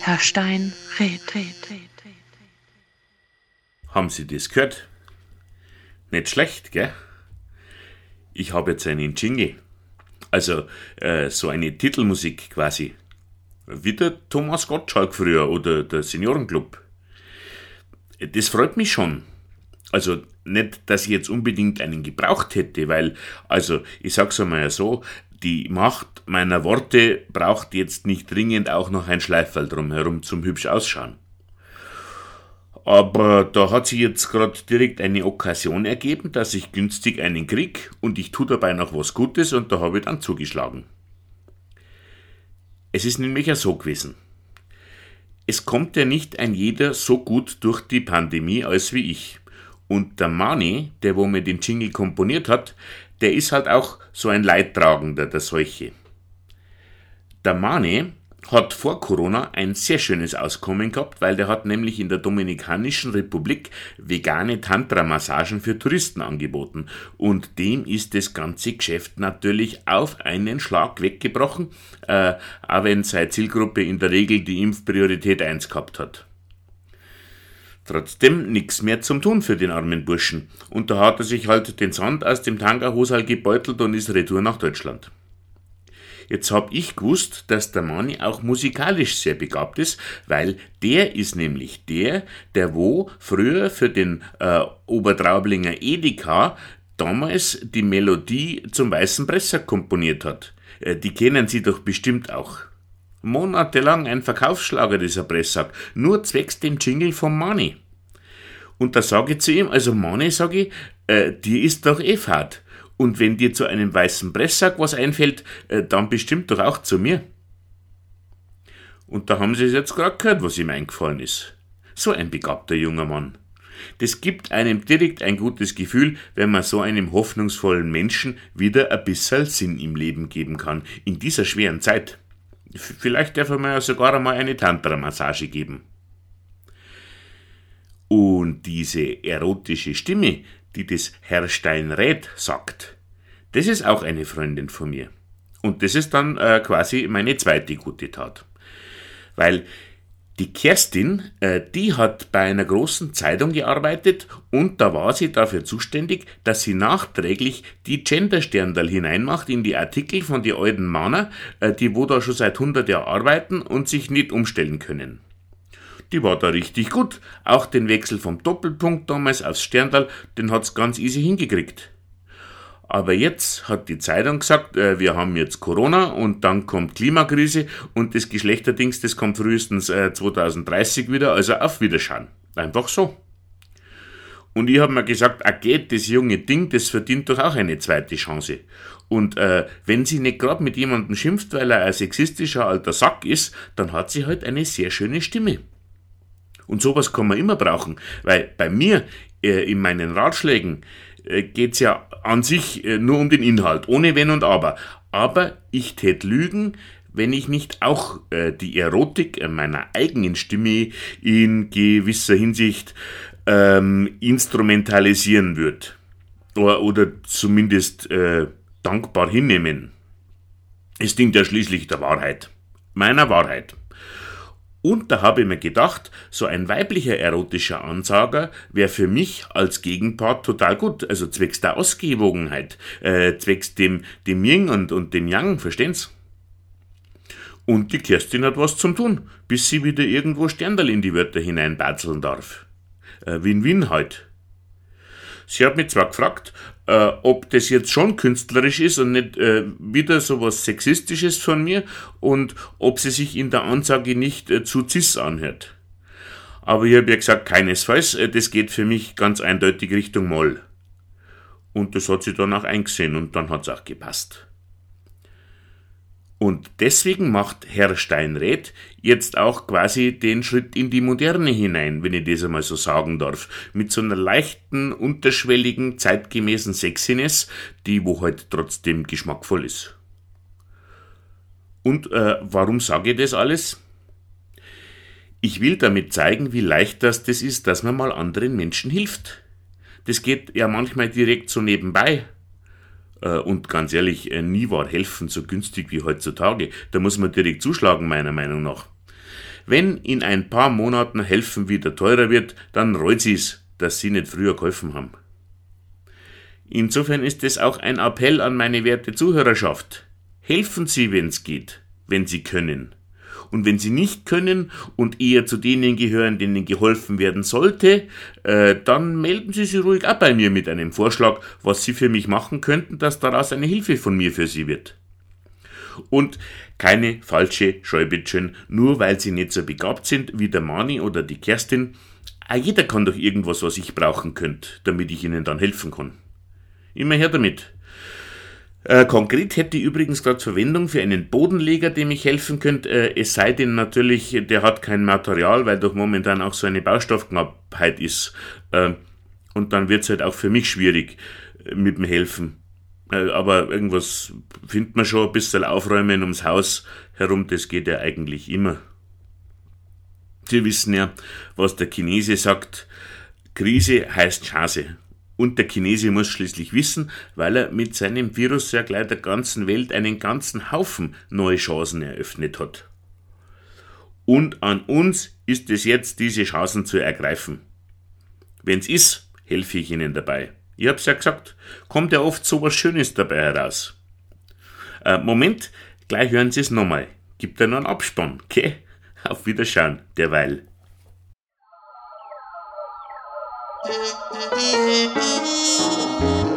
Herr Stein red, red, red. Haben Sie das gehört? Nicht schlecht, gell? Ich habe jetzt einen Jingle. Also äh, so eine Titelmusik quasi. Wie der Thomas Gottschalk früher oder der Seniorenclub. Das freut mich schon. Also nicht, dass ich jetzt unbedingt einen gebraucht hätte, weil, also ich sag's einmal so, die Macht meiner Worte braucht jetzt nicht dringend auch noch ein Schleiferl drumherum zum hübsch ausschauen. Aber da hat sich jetzt gerade direkt eine Okkasion ergeben, dass ich günstig einen krieg und ich tu dabei noch was Gutes und da habe ich dann zugeschlagen. Es ist nämlich ja so gewesen. Es kommt ja nicht ein jeder so gut durch die Pandemie als wie ich. Und der Mani, der wo mir den Jingle komponiert hat, der ist halt auch so ein Leidtragender der Seuche. Der Mani hat vor Corona ein sehr schönes Auskommen gehabt, weil der hat nämlich in der Dominikanischen Republik vegane Tantra-Massagen für Touristen angeboten. Und dem ist das ganze Geschäft natürlich auf einen Schlag weggebrochen, äh, auch wenn seine Zielgruppe in der Regel die Impfpriorität 1 gehabt hat. Trotzdem nix mehr zum tun für den armen Burschen. Und da hat er sich halt den Sand aus dem Tangerhosal gebeutelt und ist retour nach Deutschland. Jetzt hab ich gewusst, dass der Mani auch musikalisch sehr begabt ist, weil der ist nämlich der, der wo früher für den äh, Obertraublinger Edeka damals die Melodie zum Weißen Presser komponiert hat. Äh, die kennen Sie doch bestimmt auch. Monatelang ein Verkaufsschlager, dieser Presssack, nur zwecks dem Jingle vom Mani. Und da sage ich zu ihm, also Mani, sage ich, äh, dir ist doch eh fad. Und wenn dir zu einem weißen Presssack was einfällt, äh, dann bestimmt doch auch zu mir. Und da haben sie es jetzt gerade gehört, was ihm eingefallen ist. So ein begabter junger Mann. Das gibt einem direkt ein gutes Gefühl, wenn man so einem hoffnungsvollen Menschen wieder ein bisschen Sinn im Leben geben kann, in dieser schweren Zeit. Vielleicht darf er mir ja sogar einmal eine Tantra-Massage geben. Und diese erotische Stimme, die das Herr Steinrät sagt, das ist auch eine Freundin von mir. Und das ist dann äh, quasi meine zweite gute Tat. Weil die Kerstin, äh, die hat bei einer großen Zeitung gearbeitet und da war sie dafür zuständig, dass sie nachträglich die Gendersterndal hineinmacht in die Artikel von die alten Männer, äh, die wo da schon seit 100 Jahren arbeiten und sich nicht umstellen können die war da richtig gut. Auch den Wechsel vom Doppelpunkt damals aufs Sterndal, den hat's ganz easy hingekriegt. Aber jetzt hat die Zeitung gesagt, äh, wir haben jetzt Corona und dann kommt Klimakrise und das Geschlechterdings, das kommt frühestens äh, 2030 wieder, also auf Wiederschauen. Einfach so. Und ich habe mir gesagt, ah geht, das junge Ding, das verdient doch auch eine zweite Chance. Und äh, wenn sie nicht gerade mit jemandem schimpft, weil er ein sexistischer alter Sack ist, dann hat sie halt eine sehr schöne Stimme. Und sowas kann man immer brauchen, weil bei mir äh, in meinen Ratschlägen geht's ja an sich äh, nur um den Inhalt, ohne Wenn und Aber. Aber ich tät lügen, wenn ich nicht auch äh, die Erotik äh, meiner eigenen Stimme in gewisser Hinsicht ähm, instrumentalisieren würde. Oder, oder zumindest äh, dankbar hinnehmen. Es dient ja schließlich der Wahrheit. Meiner Wahrheit. Und da habe ich mir gedacht, so ein weiblicher erotischer Ansager wäre für mich als Gegenpart total gut. Also zwecks der Ausgewogenheit, äh, zwecks dem, dem Yin und, und dem Yang, verstehen's? Und die Kerstin hat was zum tun, bis sie wieder irgendwo Sterndal in die Wörter hineinbatzeln darf. Äh, Win-Win halt. Sie hat mich zwar gefragt, äh, ob das jetzt schon künstlerisch ist und nicht äh, wieder so was Sexistisches von mir und ob sie sich in der Ansage nicht äh, zu cis anhört. Aber ich habe ja gesagt, keinesfalls, äh, das geht für mich ganz eindeutig Richtung Moll. Und das hat sie dann auch eingesehen und dann hat es auch gepasst. Und deswegen macht Herr Steinrät jetzt auch quasi den Schritt in die Moderne hinein, wenn ich das einmal so sagen darf. Mit so einer leichten, unterschwelligen, zeitgemäßen Sexiness, die wo halt trotzdem geschmackvoll ist. Und äh, warum sage ich das alles? Ich will damit zeigen, wie leicht das, das ist, dass man mal anderen Menschen hilft. das geht ja manchmal direkt so nebenbei. Äh, und ganz ehrlich, äh, nie war helfen so günstig wie heutzutage. Da muss man direkt zuschlagen, meiner Meinung nach. Wenn in ein paar Monaten helfen wieder teurer wird, dann reut sie's, dass sie nicht früher geholfen haben. Insofern ist es auch ein Appell an meine werte Zuhörerschaft. Helfen Sie, wenn's geht, wenn Sie können. Und wenn Sie nicht können und eher zu denen gehören, denen geholfen werden sollte, äh, dann melden Sie sich ruhig ab bei mir mit einem Vorschlag, was Sie für mich machen könnten, dass daraus eine Hilfe von mir für Sie wird. Und keine falsche Schäubittchen, nur weil Sie nicht so begabt sind wie der Mani oder die Kerstin. Auch jeder kann doch irgendwas, was ich brauchen könnte, damit ich Ihnen dann helfen kann. Immer her damit. Äh, konkret hätte ich übrigens gerade Verwendung für einen Bodenleger, dem ich helfen könnte. Äh, es sei denn natürlich, der hat kein Material, weil doch momentan auch so eine Baustoffknappheit ist. Äh, und dann wird es halt auch für mich schwierig äh, mit dem Helfen. Äh, aber irgendwas findet man schon, ein bisschen aufräumen ums Haus herum, das geht ja eigentlich immer. Sie wissen ja, was der Chinese sagt. Krise heißt Chance. Und der Chinese muss schließlich wissen, weil er mit seinem Virus ja gleich der ganzen Welt einen ganzen Haufen neue Chancen eröffnet hat. Und an uns ist es jetzt, diese Chancen zu ergreifen. Wenn's ist, helfe ich Ihnen dabei. Ich hab's ja gesagt, kommt ja oft so was Schönes dabei heraus. Äh, Moment, gleich hören Sie es nochmal. Gibt ja noch einen Abspann, okay? Auf Wiederschauen, derweil. Música